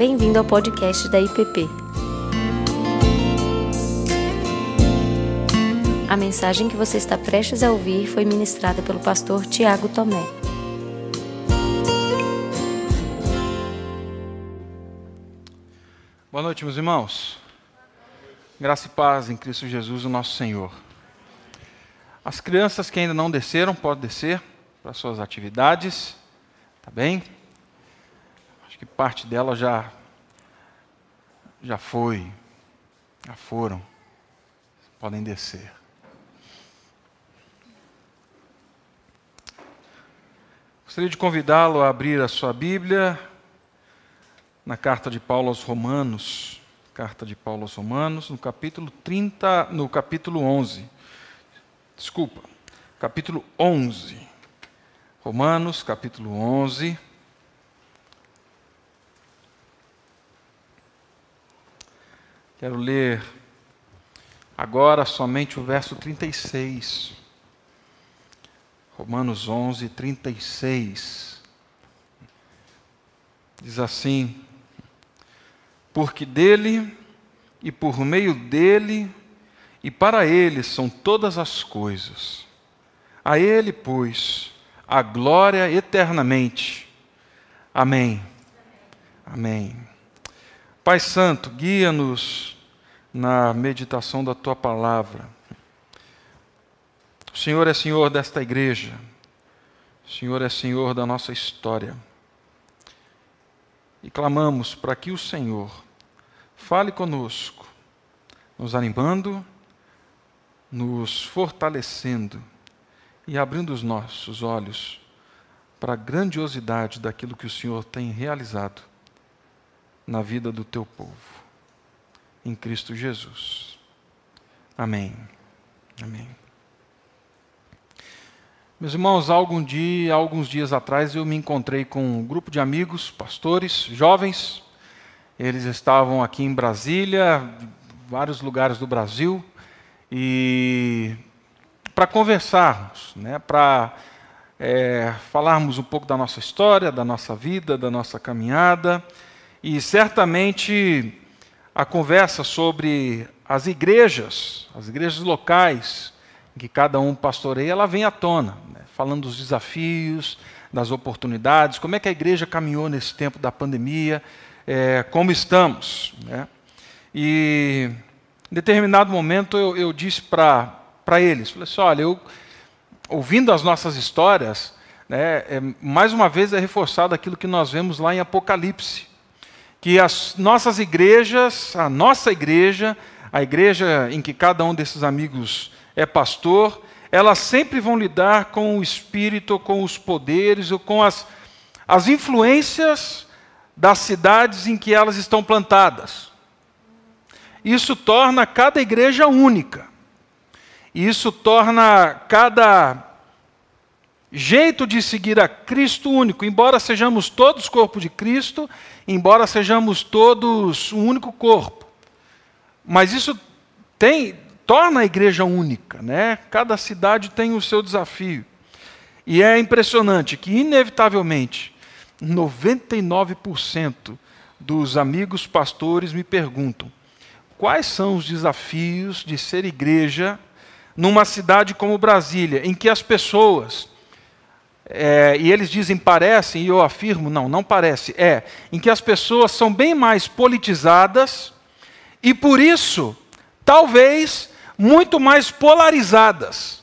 Bem-vindo ao podcast da IPP. A mensagem que você está prestes a ouvir foi ministrada pelo pastor Tiago Tomé. Boa noite, meus irmãos. Graça e paz em Cristo Jesus, o nosso Senhor. As crianças que ainda não desceram, podem descer para suas atividades, tá bem? Que parte dela já já foi, já foram. Podem descer. Gostaria de convidá-lo a abrir a sua Bíblia na carta de Paulo aos Romanos, carta de Paulo aos Romanos, no capítulo 30, no capítulo 11. Desculpa, capítulo 11. Romanos, capítulo 11. Quero ler agora somente o verso 36. Romanos 11, 36. Diz assim: Porque dele e por meio dele e para ele são todas as coisas. A ele, pois, a glória eternamente. Amém. Amém. Pai Santo, guia-nos na meditação da tua palavra. O Senhor é Senhor desta igreja. O Senhor é Senhor da nossa história. E clamamos para que o Senhor fale conosco, nos animando, nos fortalecendo e abrindo os nossos olhos para a grandiosidade daquilo que o Senhor tem realizado na vida do teu povo, em Cristo Jesus. Amém. Amém. Meus irmãos, algum dia, alguns dias atrás eu me encontrei com um grupo de amigos, pastores, jovens. Eles estavam aqui em Brasília, vários lugares do Brasil, e para conversarmos, né, para é, falarmos um pouco da nossa história, da nossa vida, da nossa caminhada, e certamente a conversa sobre as igrejas, as igrejas locais, que cada um pastoreia, ela vem à tona, né? falando dos desafios, das oportunidades, como é que a igreja caminhou nesse tempo da pandemia, é, como estamos. Né? E em determinado momento eu, eu disse para eles, falei assim, olha, eu, ouvindo as nossas histórias, né, é, mais uma vez é reforçado aquilo que nós vemos lá em Apocalipse, que as nossas igrejas, a nossa igreja, a igreja em que cada um desses amigos é pastor, elas sempre vão lidar com o espírito, com os poderes, ou com as, as influências das cidades em que elas estão plantadas. Isso torna cada igreja única. Isso torna cada jeito de seguir a Cristo único. Embora sejamos todos corpo de Cristo, embora sejamos todos um único corpo. Mas isso tem torna a igreja única, né? Cada cidade tem o seu desafio. E é impressionante que inevitavelmente 99% dos amigos pastores me perguntam: quais são os desafios de ser igreja numa cidade como Brasília, em que as pessoas, é, e eles dizem parecem, e eu afirmo, não, não parece, é, em que as pessoas são bem mais politizadas e por isso, talvez, muito mais polarizadas.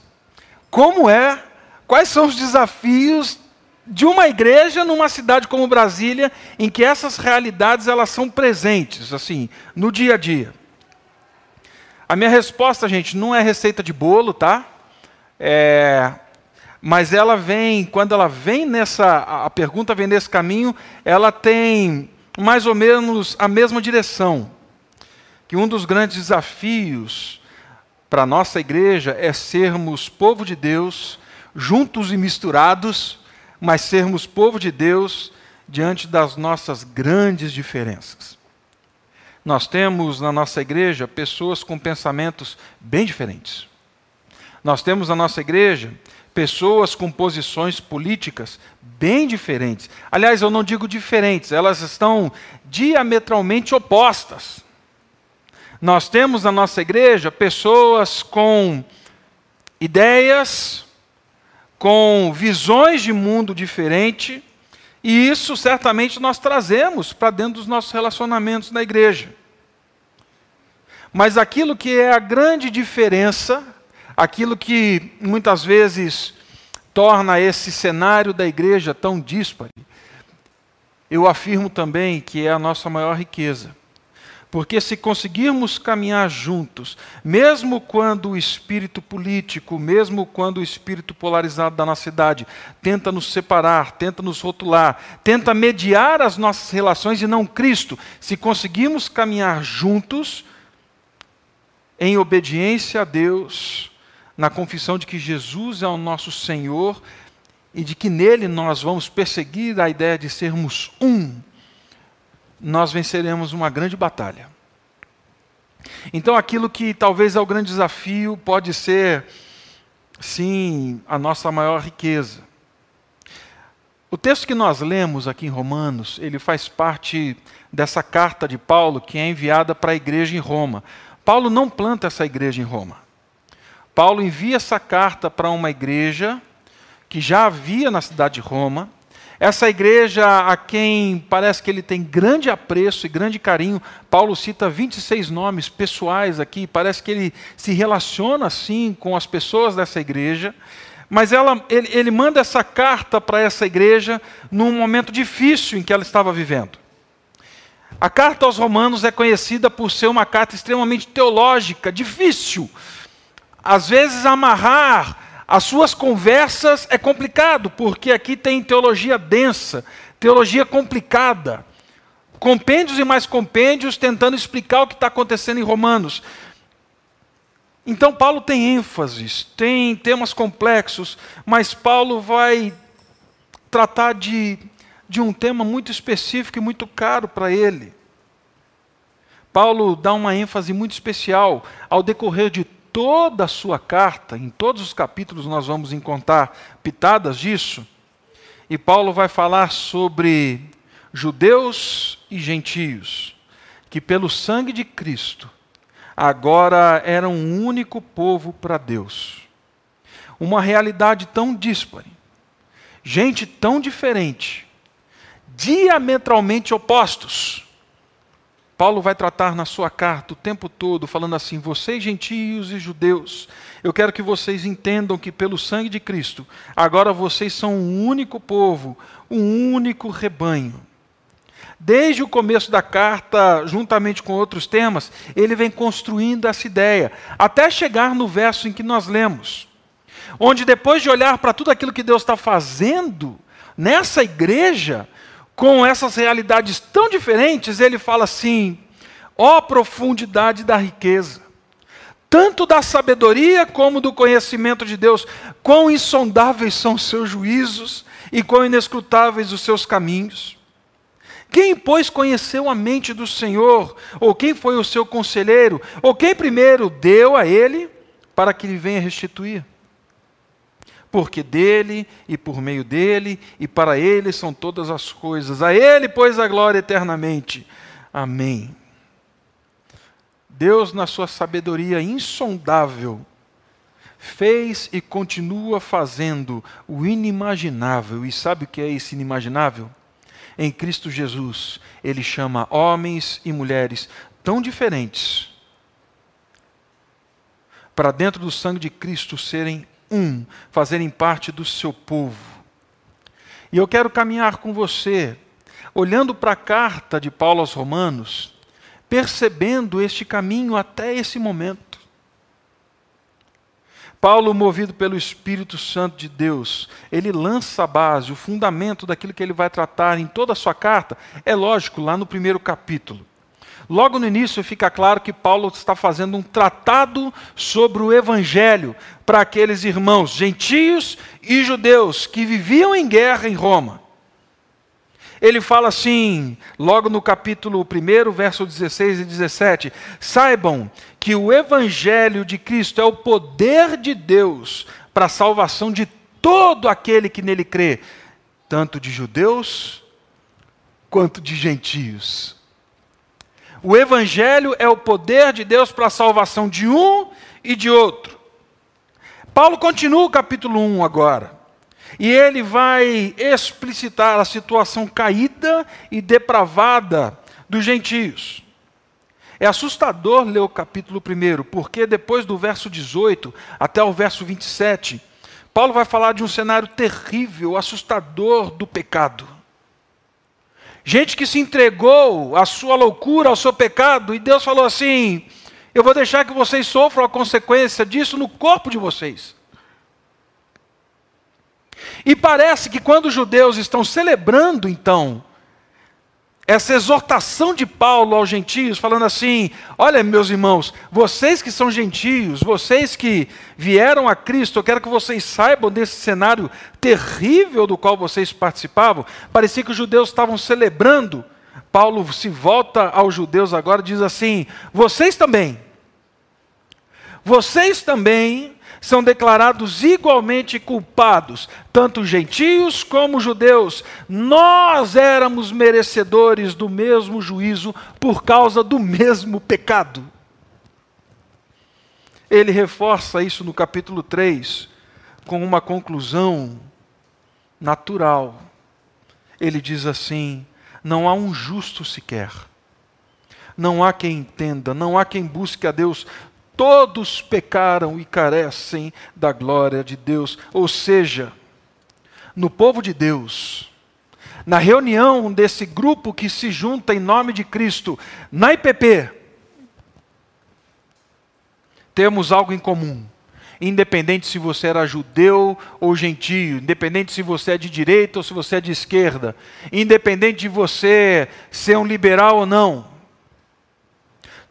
Como é? Quais são os desafios de uma igreja numa cidade como Brasília, em que essas realidades elas são presentes, assim, no dia a dia? A minha resposta, gente, não é receita de bolo, tá? É, mas ela vem, quando ela vem nessa, a pergunta vem nesse caminho, ela tem mais ou menos a mesma direção. Que um dos grandes desafios para a nossa igreja é sermos povo de Deus, juntos e misturados, mas sermos povo de Deus diante das nossas grandes diferenças. Nós temos na nossa igreja pessoas com pensamentos bem diferentes. Nós temos na nossa igreja pessoas com posições políticas bem diferentes. Aliás, eu não digo diferentes, elas estão diametralmente opostas. Nós temos na nossa igreja pessoas com ideias, com visões de mundo diferente, e isso certamente nós trazemos para dentro dos nossos relacionamentos na igreja. Mas aquilo que é a grande diferença, aquilo que muitas vezes torna esse cenário da igreja tão díspare, eu afirmo também que é a nossa maior riqueza. Porque se conseguirmos caminhar juntos, mesmo quando o espírito político, mesmo quando o espírito polarizado da nossa cidade tenta nos separar, tenta nos rotular, tenta mediar as nossas relações e não Cristo, se conseguirmos caminhar juntos, em obediência a Deus, na confissão de que Jesus é o nosso Senhor e de que nele nós vamos perseguir a ideia de sermos um, nós venceremos uma grande batalha. Então, aquilo que talvez é o grande desafio pode ser, sim, a nossa maior riqueza. O texto que nós lemos aqui em Romanos, ele faz parte dessa carta de Paulo que é enviada para a igreja em Roma. Paulo não planta essa igreja em Roma. Paulo envia essa carta para uma igreja que já havia na cidade de Roma, essa igreja a quem parece que ele tem grande apreço e grande carinho, Paulo cita 26 nomes pessoais aqui, parece que ele se relaciona assim com as pessoas dessa igreja, mas ela, ele, ele manda essa carta para essa igreja num momento difícil em que ela estava vivendo. A carta aos Romanos é conhecida por ser uma carta extremamente teológica, difícil. Às vezes, amarrar as suas conversas é complicado, porque aqui tem teologia densa, teologia complicada. Compêndios e mais compêndios tentando explicar o que está acontecendo em Romanos. Então, Paulo tem ênfases, tem temas complexos, mas Paulo vai tratar de, de um tema muito específico e muito caro para ele. Paulo dá uma ênfase muito especial ao decorrer de toda a sua carta, em todos os capítulos nós vamos encontrar pitadas disso. E Paulo vai falar sobre judeus e gentios, que pelo sangue de Cristo agora eram um único povo para Deus. Uma realidade tão díspare, gente tão diferente, diametralmente opostos Paulo vai tratar na sua carta o tempo todo, falando assim: vocês gentios e judeus, eu quero que vocês entendam que pelo sangue de Cristo, agora vocês são um único povo, um único rebanho. Desde o começo da carta, juntamente com outros temas, ele vem construindo essa ideia, até chegar no verso em que nós lemos, onde depois de olhar para tudo aquilo que Deus está fazendo nessa igreja, com essas realidades tão diferentes, ele fala assim: ó profundidade da riqueza, tanto da sabedoria como do conhecimento de Deus, quão insondáveis são os seus juízos e quão inescrutáveis os seus caminhos. Quem, pois, conheceu a mente do Senhor? Ou quem foi o seu conselheiro? Ou quem primeiro deu a ele para que lhe venha restituir? Porque dele e por meio dele e para ele são todas as coisas. A ele, pois, a glória eternamente. Amém. Deus, na sua sabedoria insondável, fez e continua fazendo o inimaginável. E sabe o que é esse inimaginável? Em Cristo Jesus, Ele chama homens e mulheres tão diferentes para dentro do sangue de Cristo serem um, fazerem parte do seu povo. E eu quero caminhar com você, olhando para a carta de Paulo aos Romanos, percebendo este caminho até esse momento. Paulo, movido pelo Espírito Santo de Deus, ele lança a base, o fundamento daquilo que ele vai tratar em toda a sua carta. É lógico, lá no primeiro capítulo. Logo no início fica claro que Paulo está fazendo um tratado sobre o evangelho para aqueles irmãos gentios e judeus que viviam em guerra em Roma. Ele fala assim, logo no capítulo 1, verso 16 e 17: Saibam que o evangelho de Cristo é o poder de Deus para a salvação de todo aquele que nele crê, tanto de judeus quanto de gentios. O Evangelho é o poder de Deus para a salvação de um e de outro. Paulo continua o capítulo 1 agora. E ele vai explicitar a situação caída e depravada dos gentios. É assustador ler o capítulo 1, porque depois do verso 18 até o verso 27, Paulo vai falar de um cenário terrível, assustador do pecado. Gente que se entregou à sua loucura, ao seu pecado, e Deus falou assim: Eu vou deixar que vocês sofram a consequência disso no corpo de vocês. E parece que quando os judeus estão celebrando, então, essa exortação de Paulo aos gentios, falando assim: olha, meus irmãos, vocês que são gentios, vocês que vieram a Cristo, eu quero que vocês saibam desse cenário terrível do qual vocês participavam. Parecia que os judeus estavam celebrando. Paulo se volta aos judeus agora e diz assim: vocês também, vocês também são declarados igualmente culpados, tanto gentios como judeus. Nós éramos merecedores do mesmo juízo por causa do mesmo pecado. Ele reforça isso no capítulo 3 com uma conclusão natural. Ele diz assim: não há um justo sequer. Não há quem entenda, não há quem busque a Deus, Todos pecaram e carecem da glória de Deus. Ou seja, no povo de Deus, na reunião desse grupo que se junta em nome de Cristo, na IPP, temos algo em comum. Independente se você era judeu ou gentio, independente se você é de direita ou se você é de esquerda, independente de você ser um liberal ou não,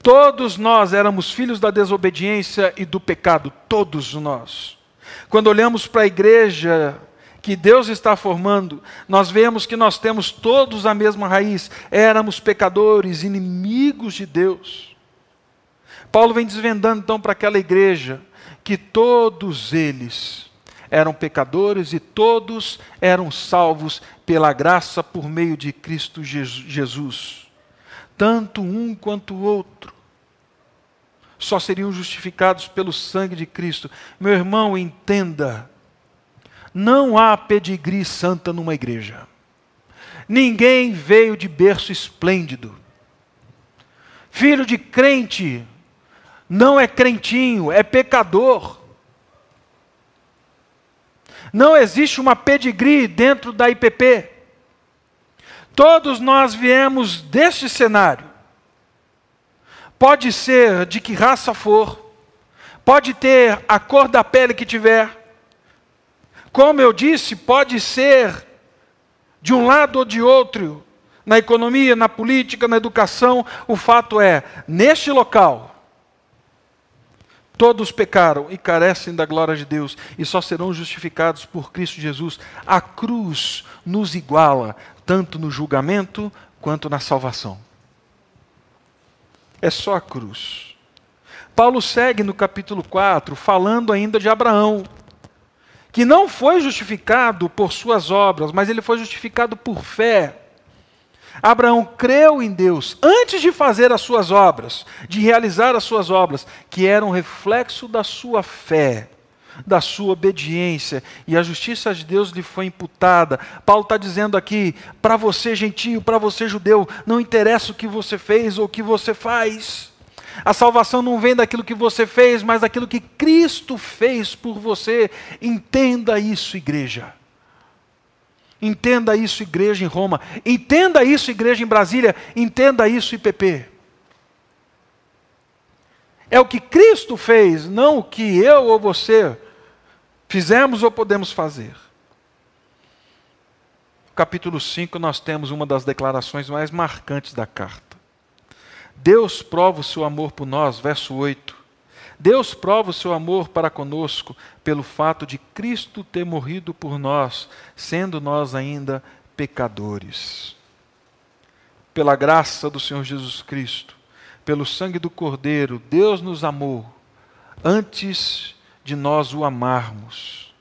Todos nós éramos filhos da desobediência e do pecado, todos nós. Quando olhamos para a igreja que Deus está formando, nós vemos que nós temos todos a mesma raiz, éramos pecadores, inimigos de Deus. Paulo vem desvendando então para aquela igreja que todos eles eram pecadores e todos eram salvos pela graça por meio de Cristo Jesus. Tanto um quanto o outro só seriam justificados pelo sangue de Cristo. Meu irmão, entenda: não há pedigree santa numa igreja. Ninguém veio de berço esplêndido. Filho de crente não é crentinho, é pecador. Não existe uma pedigree dentro da IPP. Todos nós viemos deste cenário. Pode ser de que raça for, pode ter a cor da pele que tiver. Como eu disse, pode ser de um lado ou de outro, na economia, na política, na educação. O fato é, neste local, todos pecaram e carecem da glória de Deus e só serão justificados por Cristo Jesus. A cruz nos iguala, tanto no julgamento quanto na salvação é só a cruz. Paulo segue no capítulo 4, falando ainda de Abraão, que não foi justificado por suas obras, mas ele foi justificado por fé. Abraão creu em Deus antes de fazer as suas obras, de realizar as suas obras, que eram reflexo da sua fé, da sua obediência, e a justiça de Deus lhe foi imputada. Paulo está dizendo aqui: para você, gentio, para você, judeu, não interessa o que você fez ou o que você faz. A salvação não vem daquilo que você fez, mas daquilo que Cristo fez por você. Entenda isso, igreja. Entenda isso, igreja em Roma. Entenda isso, igreja em Brasília. Entenda isso, IPP. É o que Cristo fez, não o que eu ou você Fizemos ou podemos fazer? No capítulo 5, nós temos uma das declarações mais marcantes da carta. Deus prova o seu amor por nós, verso 8. Deus prova o seu amor para conosco pelo fato de Cristo ter morrido por nós, sendo nós ainda pecadores. Pela graça do Senhor Jesus Cristo, pelo sangue do Cordeiro, Deus nos amou antes de nós o amarmos.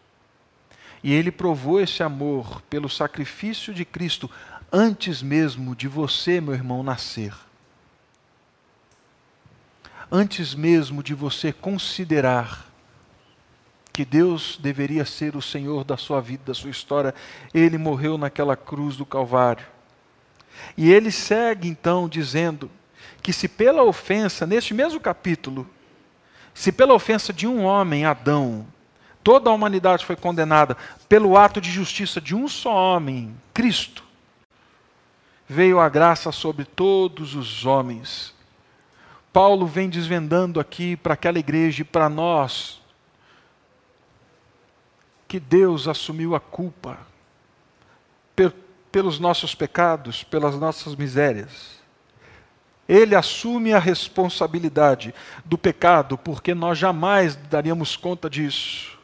E ele provou esse amor pelo sacrifício de Cristo antes mesmo de você, meu irmão, nascer. Antes mesmo de você considerar que Deus deveria ser o Senhor da sua vida, da sua história, ele morreu naquela cruz do Calvário. E ele segue então dizendo que se pela ofensa, neste mesmo capítulo, se pela ofensa de um homem, Adão, toda a humanidade foi condenada pelo ato de justiça de um só homem, Cristo, veio a graça sobre todos os homens. Paulo vem desvendando aqui para aquela igreja e para nós que Deus assumiu a culpa pelos nossos pecados, pelas nossas misérias. Ele assume a responsabilidade do pecado, porque nós jamais daríamos conta disso.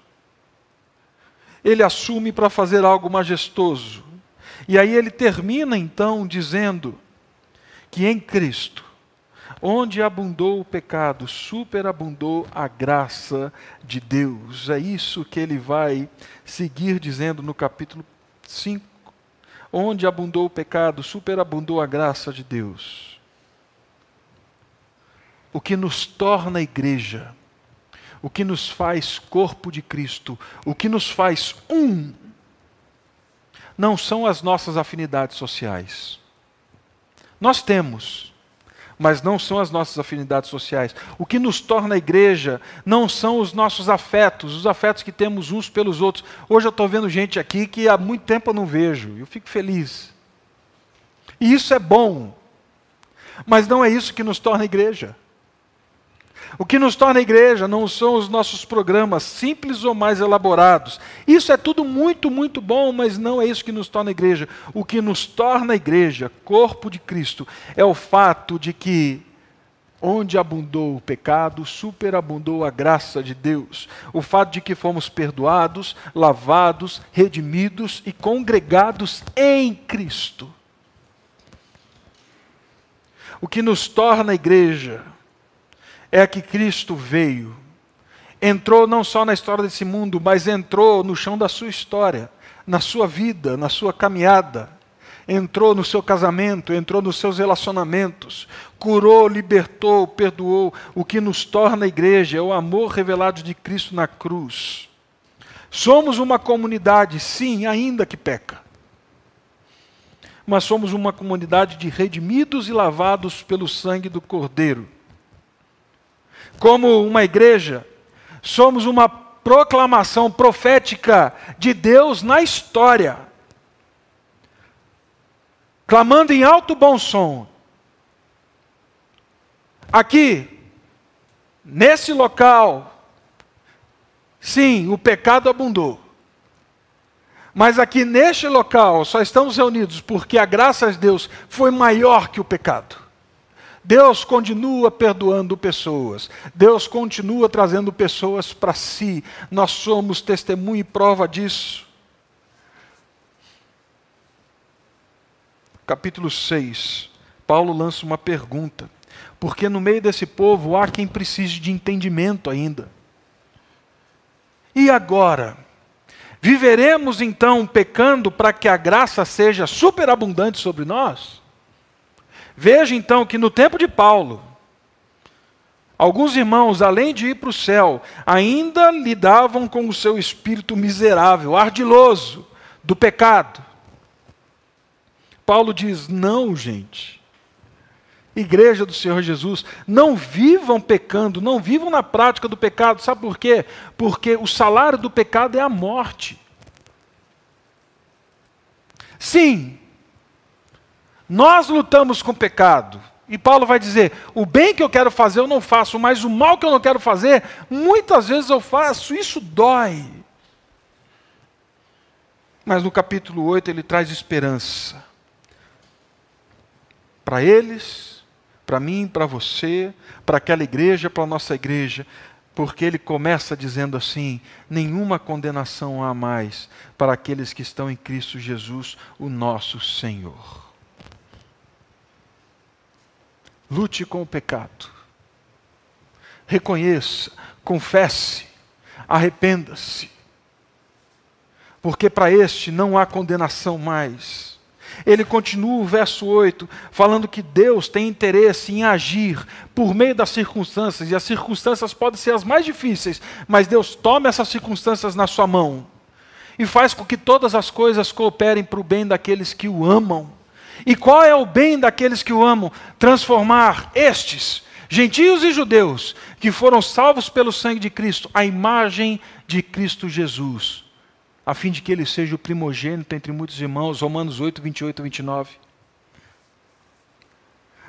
Ele assume para fazer algo majestoso. E aí ele termina então dizendo que em Cristo, onde abundou o pecado, superabundou a graça de Deus. É isso que ele vai seguir dizendo no capítulo 5. Onde abundou o pecado, superabundou a graça de Deus o que nos torna igreja, o que nos faz corpo de Cristo, o que nos faz um, não são as nossas afinidades sociais. Nós temos, mas não são as nossas afinidades sociais. O que nos torna igreja não são os nossos afetos, os afetos que temos uns pelos outros. Hoje eu estou vendo gente aqui que há muito tempo eu não vejo, eu fico feliz. E isso é bom, mas não é isso que nos torna igreja. O que nos torna igreja não são os nossos programas simples ou mais elaborados. Isso é tudo muito, muito bom, mas não é isso que nos torna igreja. O que nos torna igreja, corpo de Cristo, é o fato de que onde abundou o pecado, superabundou a graça de Deus. O fato de que fomos perdoados, lavados, redimidos e congregados em Cristo. O que nos torna igreja é que Cristo veio, entrou não só na história desse mundo, mas entrou no chão da sua história, na sua vida, na sua caminhada. Entrou no seu casamento, entrou nos seus relacionamentos, curou, libertou, perdoou. O que nos torna a igreja é o amor revelado de Cristo na cruz. Somos uma comunidade, sim, ainda que peca. Mas somos uma comunidade de redimidos e lavados pelo sangue do Cordeiro como uma igreja, somos uma proclamação profética de Deus na história, clamando em alto bom som. Aqui, nesse local, sim, o pecado abundou. Mas aqui neste local só estamos reunidos porque a graça de Deus foi maior que o pecado. Deus continua perdoando pessoas. Deus continua trazendo pessoas para si. Nós somos testemunho e prova disso. Capítulo 6. Paulo lança uma pergunta. Porque no meio desse povo há quem precise de entendimento ainda. E agora? Viveremos então pecando para que a graça seja superabundante sobre nós? Veja então que no tempo de Paulo, alguns irmãos, além de ir para o céu, ainda lidavam com o seu espírito miserável, ardiloso do pecado. Paulo diz: não, gente. Igreja do Senhor Jesus, não vivam pecando, não vivam na prática do pecado. Sabe por quê? Porque o salário do pecado é a morte. Sim, nós lutamos com o pecado. E Paulo vai dizer: o bem que eu quero fazer eu não faço, mas o mal que eu não quero fazer, muitas vezes eu faço, isso dói. Mas no capítulo 8 ele traz esperança. Para eles, para mim, para você, para aquela igreja, para a nossa igreja, porque ele começa dizendo assim: nenhuma condenação há mais para aqueles que estão em Cristo Jesus, o nosso Senhor. Lute com o pecado. Reconheça, confesse, arrependa-se. porque para este não há condenação mais. Ele continua o verso 8, falando que Deus tem interesse em agir por meio das circunstâncias, e as circunstâncias podem ser as mais difíceis, mas Deus toma essas circunstâncias na sua mão e faz com que todas as coisas cooperem para o bem daqueles que o amam. E qual é o bem daqueles que o amam? Transformar estes, gentios e judeus, que foram salvos pelo sangue de Cristo, a imagem de Cristo Jesus a fim de que ele seja o primogênito entre muitos irmãos. Romanos 8, 28 e 29.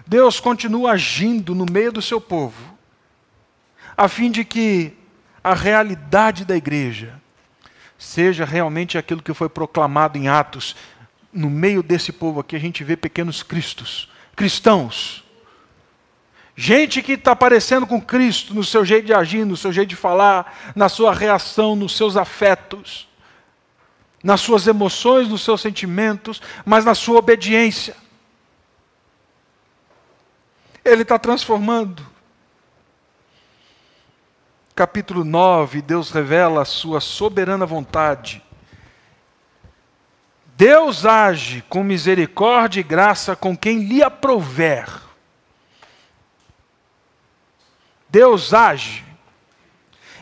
Deus continua agindo no meio do seu povo, a fim de que a realidade da igreja seja realmente aquilo que foi proclamado em Atos. No meio desse povo aqui, a gente vê pequenos cristos, cristãos. Gente que está parecendo com Cristo no seu jeito de agir, no seu jeito de falar, na sua reação, nos seus afetos nas suas emoções, nos seus sentimentos, mas na sua obediência. Ele está transformando. Capítulo 9, Deus revela a sua soberana vontade. Deus age com misericórdia e graça com quem lhe aprouver. Deus age.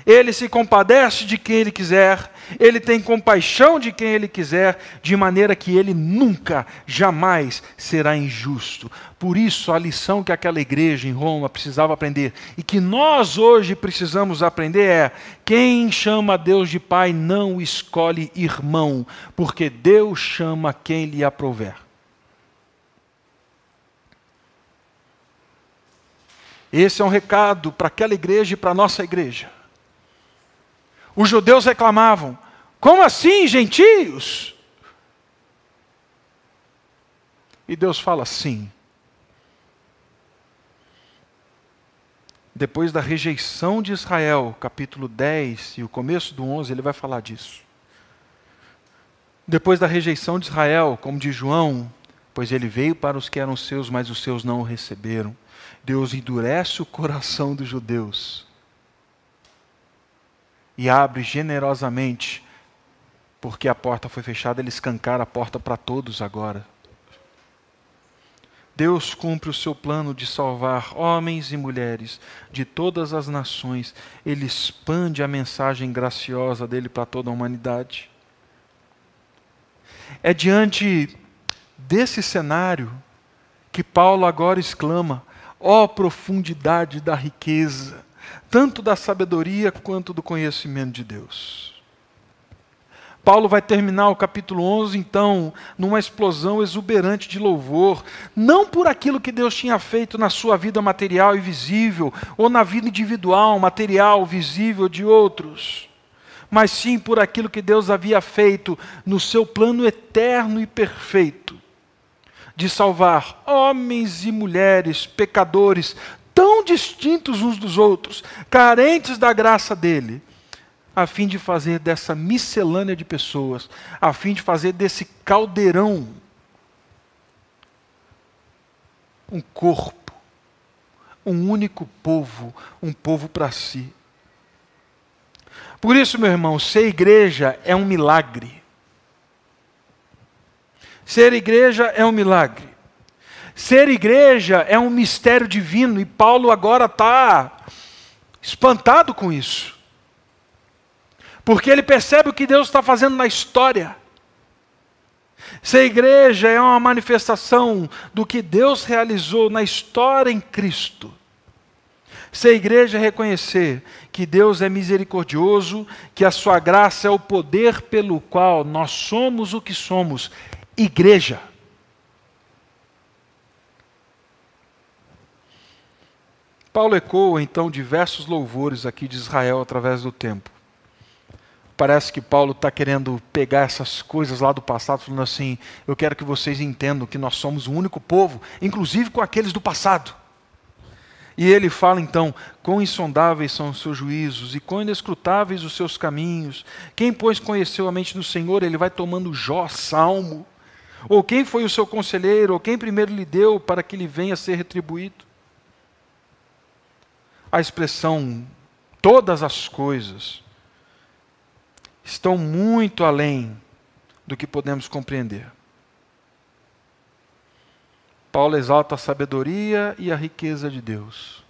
Ele se compadece de quem ele quiser, ele tem compaixão de quem ele quiser, de maneira que ele nunca, jamais será injusto. Por isso, a lição que aquela igreja em Roma precisava aprender e que nós hoje precisamos aprender é: quem chama Deus de Pai não escolhe irmão, porque Deus chama quem lhe aprouver. Esse é um recado para aquela igreja e para a nossa igreja. Os judeus reclamavam: como assim, gentios? E Deus fala: sim. Depois da rejeição de Israel, capítulo 10 e o começo do 11, ele vai falar disso. Depois da rejeição de Israel, como de João, pois ele veio para os que eram seus, mas os seus não o receberam. Deus endurece o coração dos judeus e abre generosamente, porque a porta foi fechada, ele escancara a porta para todos agora. Deus cumpre o seu plano de salvar homens e mulheres de todas as nações. Ele expande a mensagem graciosa dele para toda a humanidade. É diante desse cenário que Paulo agora exclama: ó oh, profundidade da riqueza! Tanto da sabedoria quanto do conhecimento de Deus. Paulo vai terminar o capítulo 11, então, numa explosão exuberante de louvor, não por aquilo que Deus tinha feito na sua vida material e visível, ou na vida individual, material, visível de outros, mas sim por aquilo que Deus havia feito no seu plano eterno e perfeito de salvar homens e mulheres, pecadores, tão distintos uns dos outros, carentes da graça dele, a fim de fazer dessa miscelânea de pessoas, a fim de fazer desse caldeirão um corpo, um único povo, um povo para si. Por isso, meu irmão, ser igreja é um milagre. Ser igreja é um milagre. Ser igreja é um mistério divino e Paulo agora está espantado com isso. Porque ele percebe o que Deus está fazendo na história. Ser igreja é uma manifestação do que Deus realizou na história em Cristo. Ser igreja é reconhecer que Deus é misericordioso, que a sua graça é o poder pelo qual nós somos o que somos igreja. Paulo ecoa então diversos louvores aqui de Israel através do tempo. Parece que Paulo está querendo pegar essas coisas lá do passado, falando assim: eu quero que vocês entendam que nós somos o único povo, inclusive com aqueles do passado. E ele fala então: quão insondáveis são os seus juízos e quão inescrutáveis os seus caminhos. Quem, pois, conheceu a mente do Senhor, ele vai tomando Jó, salmo. Ou quem foi o seu conselheiro, ou quem primeiro lhe deu para que lhe venha a ser retribuído a expressão todas as coisas estão muito além do que podemos compreender. Paulo exalta a sabedoria e a riqueza de Deus.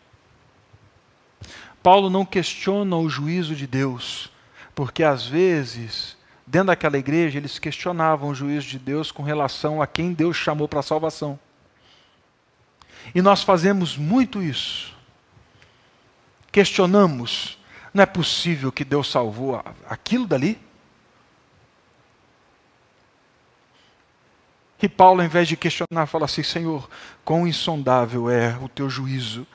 Paulo não questiona o juízo de Deus, porque às vezes, dentro daquela igreja, eles questionavam o juízo de Deus com relação a quem Deus chamou para a salvação. E nós fazemos muito isso. Questionamos, não é possível que Deus salvou aquilo dali? E Paulo, ao invés de questionar, fala assim: Senhor, quão insondável é o teu juízo,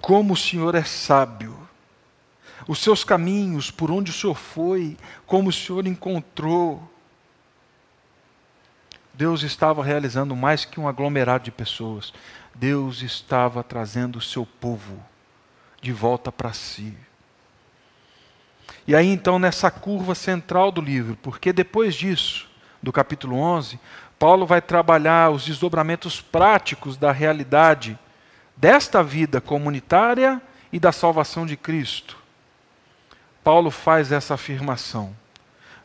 como o Senhor é sábio, os seus caminhos, por onde o Senhor foi, como o Senhor encontrou. Deus estava realizando mais que um aglomerado de pessoas, Deus estava trazendo o seu povo de volta para si. E aí então, nessa curva central do livro, porque depois disso, do capítulo 11, Paulo vai trabalhar os desdobramentos práticos da realidade desta vida comunitária e da salvação de Cristo. Paulo faz essa afirmação: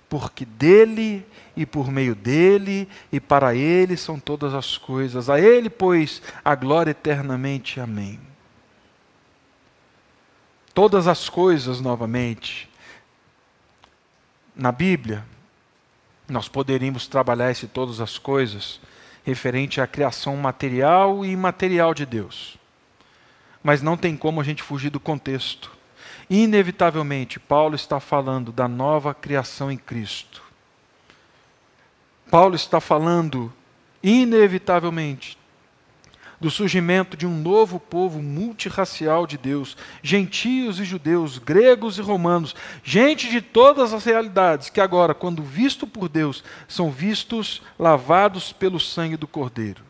porque dele e por meio dele e para ele são todas as coisas. A ele, pois, a glória eternamente. Amém. Todas as coisas, novamente. Na Bíblia, nós poderíamos trabalhar esse todas as coisas referente à criação material e imaterial de Deus. Mas não tem como a gente fugir do contexto. Inevitavelmente, Paulo está falando da nova criação em Cristo. Paulo está falando, inevitavelmente, do surgimento de um novo povo multirracial de Deus, gentios e judeus, gregos e romanos, gente de todas as realidades, que agora, quando visto por Deus, são vistos lavados pelo sangue do Cordeiro.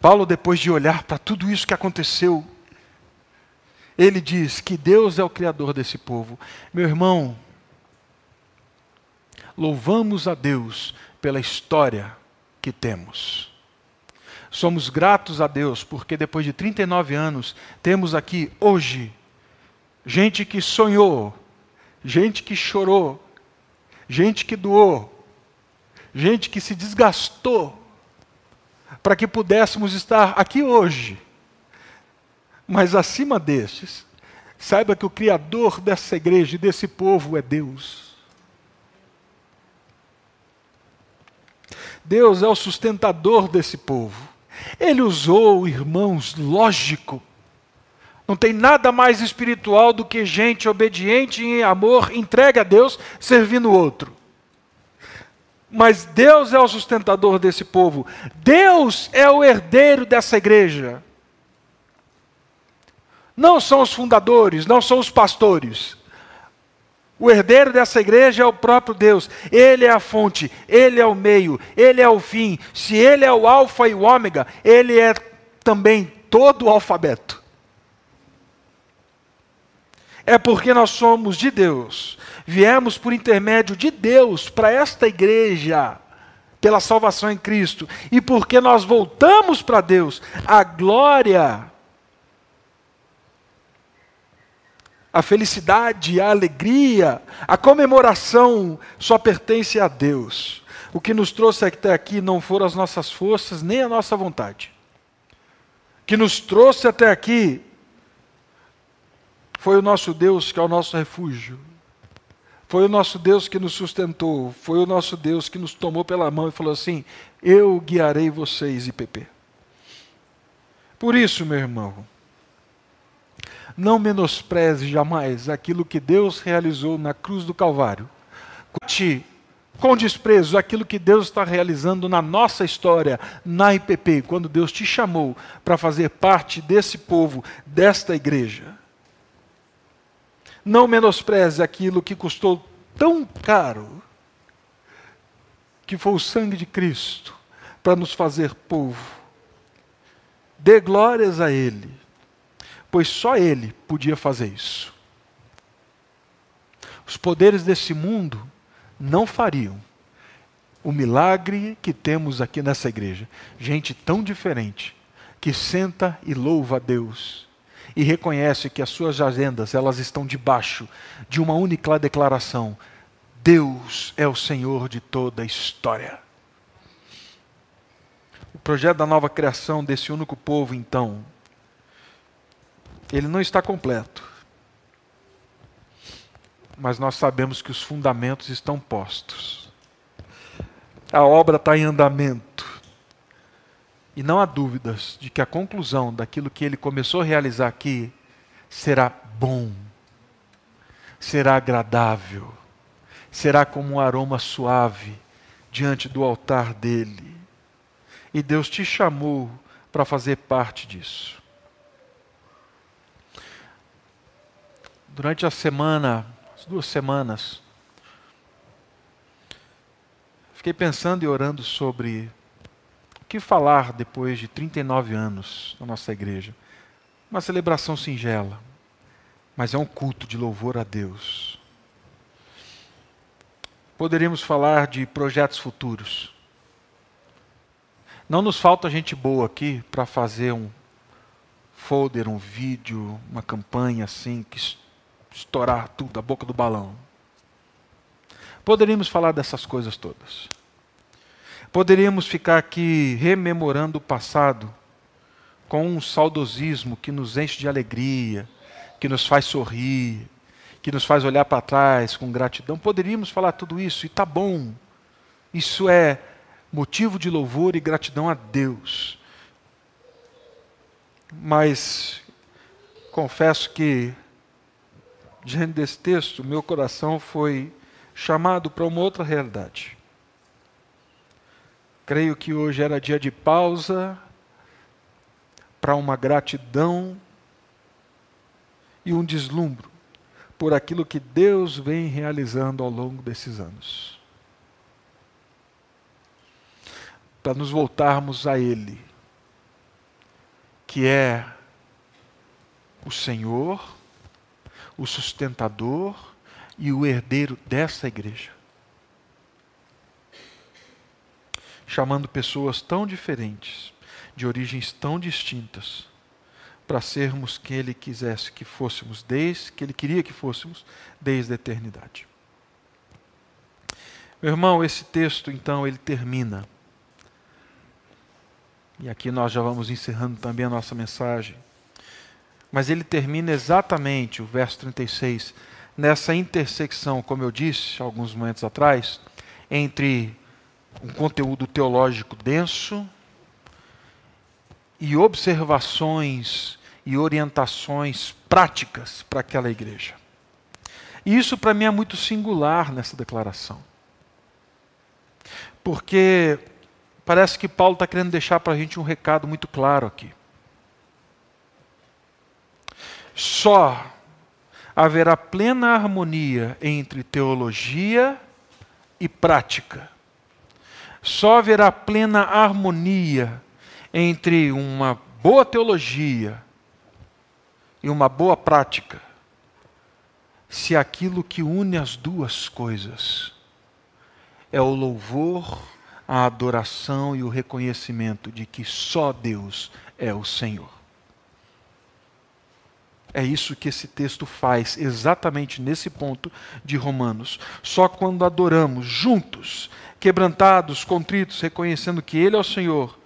Paulo, depois de olhar para tudo isso que aconteceu, ele diz que Deus é o Criador desse povo. Meu irmão, louvamos a Deus pela história que temos. Somos gratos a Deus porque depois de 39 anos temos aqui hoje gente que sonhou, gente que chorou, gente que doou, gente que se desgastou para que pudéssemos estar aqui hoje. Mas acima destes, saiba que o Criador dessa igreja e desse povo é Deus. Deus é o sustentador desse povo. Ele usou, irmãos, lógico. Não tem nada mais espiritual do que gente obediente em amor, entregue a Deus, servindo o outro. Mas Deus é o sustentador desse povo. Deus é o herdeiro dessa igreja. Não são os fundadores, não são os pastores. O herdeiro dessa igreja é o próprio Deus. Ele é a fonte, ele é o meio, ele é o fim. Se ele é o alfa e o ômega, ele é também todo o alfabeto. É porque nós somos de Deus, viemos por intermédio de Deus para esta igreja, pela salvação em Cristo, e porque nós voltamos para Deus, a glória a felicidade, a alegria, a comemoração só pertence a Deus. O que nos trouxe até aqui não foram as nossas forças, nem a nossa vontade. O que nos trouxe até aqui foi o nosso Deus, que é o nosso refúgio. Foi o nosso Deus que nos sustentou. Foi o nosso Deus que nos tomou pela mão e falou assim: Eu guiarei vocês, IPP. Por isso, meu irmão, não menospreze jamais aquilo que Deus realizou na cruz do Calvário. Curte com desprezo aquilo que Deus está realizando na nossa história, na IPP, quando Deus te chamou para fazer parte desse povo, desta igreja. Não menospreze aquilo que custou tão caro, que foi o sangue de Cristo, para nos fazer povo. Dê glórias a Ele pois só ele podia fazer isso. Os poderes desse mundo não fariam o milagre que temos aqui nessa igreja. Gente tão diferente, que senta e louva a Deus, e reconhece que as suas agendas elas estão debaixo de uma única declaração: Deus é o Senhor de toda a história. O projeto da nova criação desse único povo, então, ele não está completo. Mas nós sabemos que os fundamentos estão postos. A obra está em andamento. E não há dúvidas de que a conclusão daquilo que ele começou a realizar aqui será bom, será agradável, será como um aroma suave diante do altar dele. E Deus te chamou para fazer parte disso. Durante a semana, as duas semanas, fiquei pensando e orando sobre o que falar depois de 39 anos na nossa igreja. Uma celebração singela, mas é um culto de louvor a Deus. Poderíamos falar de projetos futuros. Não nos falta gente boa aqui para fazer um folder, um vídeo, uma campanha assim que estourar tudo, a boca do balão. Poderíamos falar dessas coisas todas. Poderíamos ficar aqui rememorando o passado com um saudosismo que nos enche de alegria, que nos faz sorrir, que nos faz olhar para trás com gratidão. Poderíamos falar tudo isso e está bom. Isso é motivo de louvor e gratidão a Deus. Mas confesso que diante desse texto, meu coração foi chamado para uma outra realidade. Creio que hoje era dia de pausa para uma gratidão e um deslumbro por aquilo que Deus vem realizando ao longo desses anos. Para nos voltarmos a Ele, que é o Senhor, o sustentador e o herdeiro dessa igreja. Chamando pessoas tão diferentes, de origens tão distintas, para sermos quem Ele quisesse que fôssemos, desde que Ele queria que fôssemos, desde a eternidade. Meu irmão, esse texto então ele termina. E aqui nós já vamos encerrando também a nossa mensagem mas ele termina exatamente, o verso 36, nessa intersecção, como eu disse alguns momentos atrás, entre um conteúdo teológico denso e observações e orientações práticas para aquela igreja. E isso para mim é muito singular nessa declaração. Porque parece que Paulo está querendo deixar para a gente um recado muito claro aqui. Só haverá plena harmonia entre teologia e prática. Só haverá plena harmonia entre uma boa teologia e uma boa prática, se aquilo que une as duas coisas é o louvor, a adoração e o reconhecimento de que só Deus é o Senhor. É isso que esse texto faz, exatamente nesse ponto de Romanos. Só quando adoramos juntos, quebrantados, contritos, reconhecendo que Ele é o Senhor,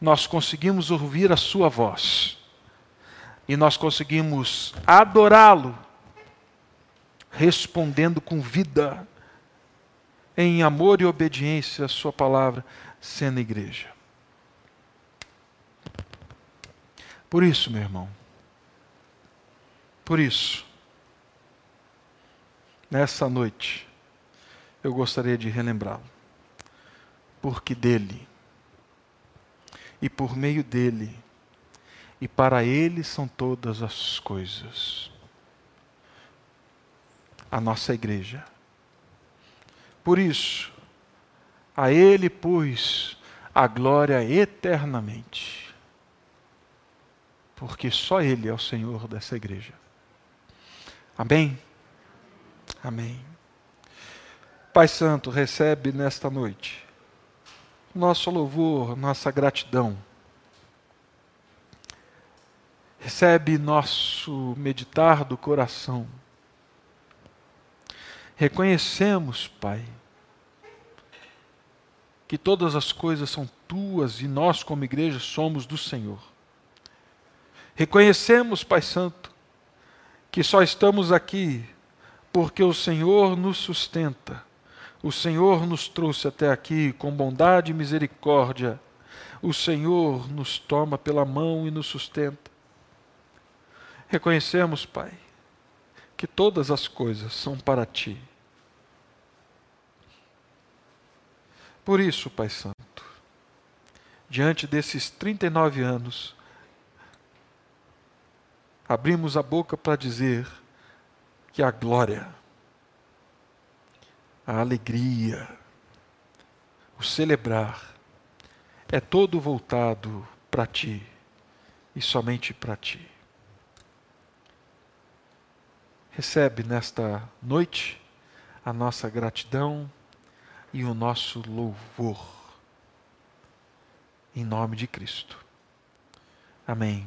nós conseguimos ouvir a Sua voz. E nós conseguimos adorá-lo, respondendo com vida, em amor e obediência à Sua palavra, sendo igreja. Por isso, meu irmão, por isso, nessa noite, eu gostaria de relembrá-lo, porque dele, e por meio dele, e para ele são todas as coisas. A nossa igreja. Por isso, a ele, pois, a glória eternamente. Porque só ele é o Senhor dessa igreja. Amém? Amém. Pai Santo, recebe nesta noite nosso louvor, nossa gratidão. Recebe nosso meditar do coração. Reconhecemos, Pai, que todas as coisas são tuas e nós, como igreja, somos do Senhor. Reconhecemos, Pai Santo, que só estamos aqui porque o Senhor nos sustenta. O Senhor nos trouxe até aqui com bondade e misericórdia. O Senhor nos toma pela mão e nos sustenta. Reconhecemos, Pai, que todas as coisas são para ti. Por isso, Pai Santo, diante desses 39 anos, abrimos a boca para dizer que a glória, a alegria, o celebrar é todo voltado para ti e somente para ti. Recebe nesta noite a nossa gratidão e o nosso louvor. Em nome de Cristo. Amém.